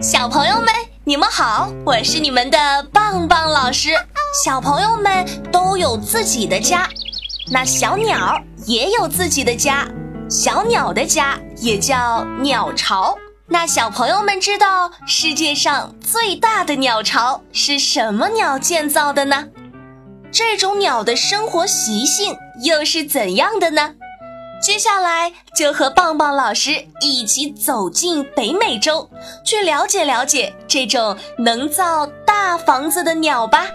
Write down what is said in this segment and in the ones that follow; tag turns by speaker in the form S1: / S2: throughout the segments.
S1: 小朋友们，你们好，我是你们的棒棒老师。小朋友们都有自己的家，那小鸟也有自己的家，小鸟的家也叫鸟巢。那小朋友们知道世界上最大的鸟巢是什么鸟建造的呢？这种鸟的生活习性又是怎样的呢？接下来就和棒棒老师一起走进北美洲，去了解了解这种能造大房子的鸟吧。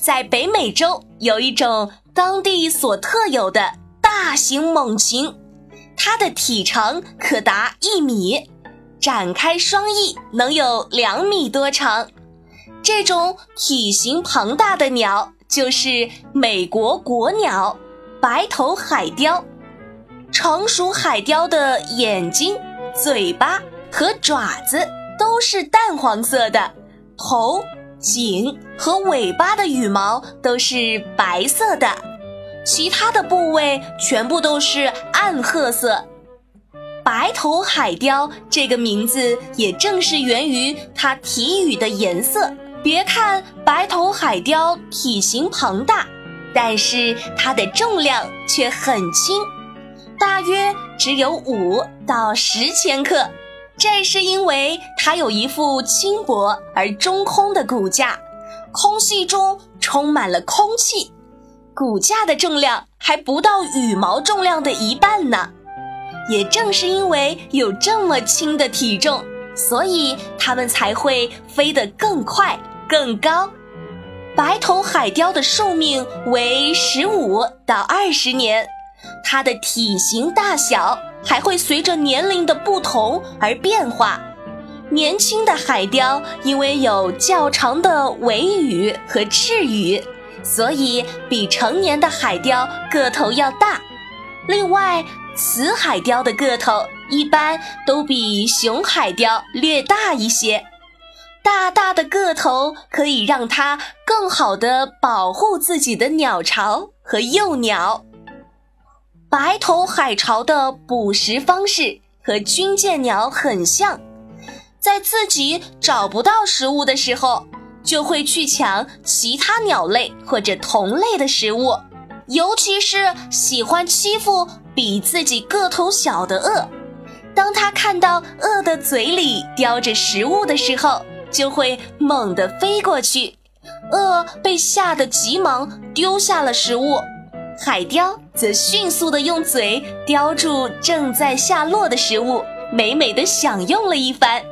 S1: 在北美洲有一种当地所特有的大型猛禽，它的体长可达一米，展开双翼能有两米多长。这种体型庞大的鸟就是美国国鸟。白头海雕，成熟海雕的眼睛、嘴巴和爪子都是淡黄色的，头、颈和尾巴的羽毛都是白色的，其他的部位全部都是暗褐色。白头海雕这个名字也正是源于它体羽的颜色。别看白头海雕体型庞大。但是它的重量却很轻，大约只有五到十千克。这是因为它有一副轻薄而中空的骨架，空隙中充满了空气，骨架的重量还不到羽毛重量的一半呢。也正是因为有这么轻的体重，所以它们才会飞得更快、更高。白头海雕的寿命为十五到二十年，它的体型大小还会随着年龄的不同而变化。年轻的海雕因为有较长的尾羽和翅羽，所以比成年的海雕个头要大。另外，雌海雕的个头一般都比雄海雕略大一些。大大的个头可以让它更好的保护自己的鸟巢和幼鸟。白头海潮的捕食方式和军舰鸟很像，在自己找不到食物的时候，就会去抢其他鸟类或者同类的食物，尤其是喜欢欺负比自己个头小的鳄。当他看到鳄的嘴里叼着食物的时候，就会猛地飞过去，鳄被吓得急忙丢下了食物，海雕则迅速地用嘴叼住正在下落的食物，美美地享用了一番。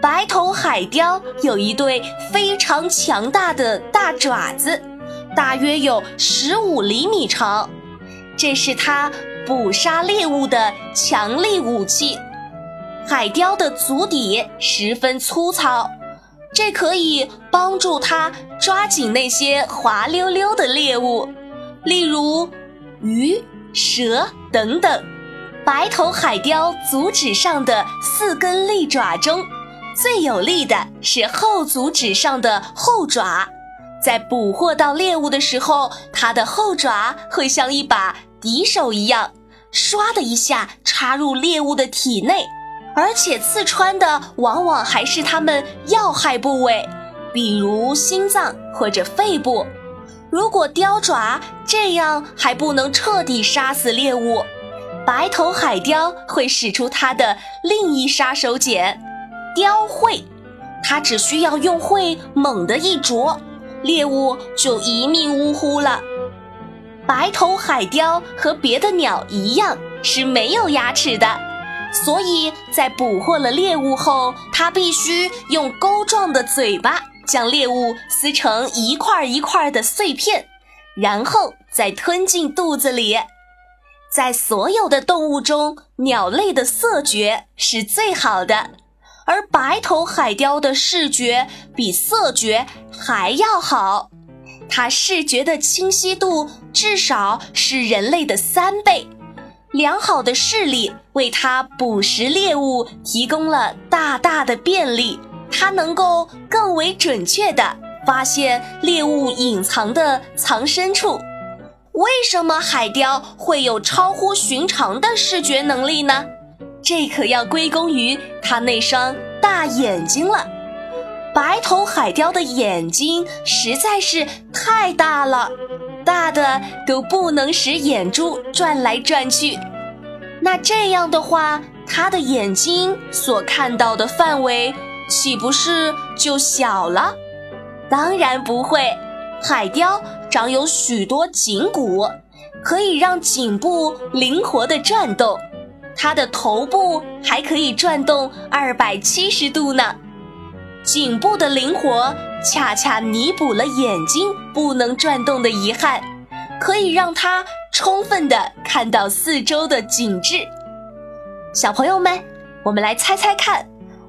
S1: 白头海雕有一对非常强大的大爪子，大约有十五厘米长，这是它捕杀猎物的强力武器。海雕的足底十分粗糙，这可以帮助它抓紧那些滑溜溜的猎物，例如鱼、蛇等等。白头海雕足趾上的四根利爪中，最有力的是后足趾上的后爪，在捕获到猎物的时候，它的后爪会像一把匕首一样，唰的一下插入猎物的体内。而且刺穿的往往还是它们要害部位，比如心脏或者肺部。如果雕爪这样还不能彻底杀死猎物，白头海雕会使出它的另一杀手锏——雕喙。它只需要用喙猛地一啄，猎物就一命呜呼了。白头海雕和别的鸟一样是没有牙齿的。所以在捕获了猎物后，它必须用钩状的嘴巴将猎物撕成一块一块的碎片，然后再吞进肚子里。在所有的动物中，鸟类的色觉是最好的，而白头海雕的视觉比色觉还要好，它视觉的清晰度至少是人类的三倍。良好的视力为它捕食猎物提供了大大的便利，它能够更为准确地发现猎物隐藏的藏身处。为什么海雕会有超乎寻常的视觉能力呢？这可要归功于它那双大眼睛了。白头海雕的眼睛实在是太大了，大的都不能使眼珠转来转去。那这样的话，它的眼睛所看到的范围岂不是就小了？当然不会，海雕长有许多颈骨，可以让颈部灵活地转动。它的头部还可以转动二百七十度呢。颈部的灵活，恰恰弥补了眼睛不能转动的遗憾，可以让它充分的看到四周的景致。小朋友们，我们来猜猜看，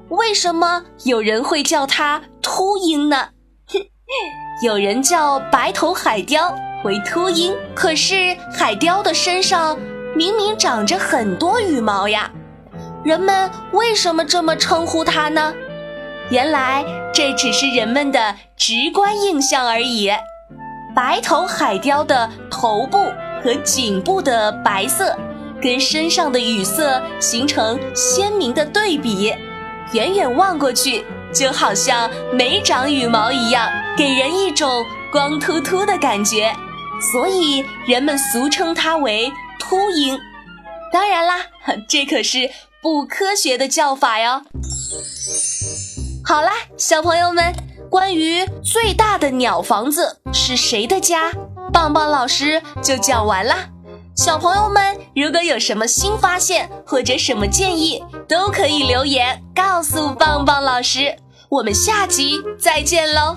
S1: 为什么有人会叫它秃鹰呢？有人叫白头海雕为秃鹰，可是海雕的身上明明长着很多羽毛呀，人们为什么这么称呼它呢？原来这只是人们的直观印象而已。白头海雕的头部和颈部的白色，跟身上的羽色形成鲜明的对比，远远望过去就好像没长羽毛一样，给人一种光秃秃的感觉，所以人们俗称它为秃鹰。当然啦，这可是不科学的叫法哟。好啦，小朋友们，关于最大的鸟房子是谁的家，棒棒老师就讲完啦。小朋友们，如果有什么新发现或者什么建议，都可以留言告诉棒棒老师。我们下集再见喽。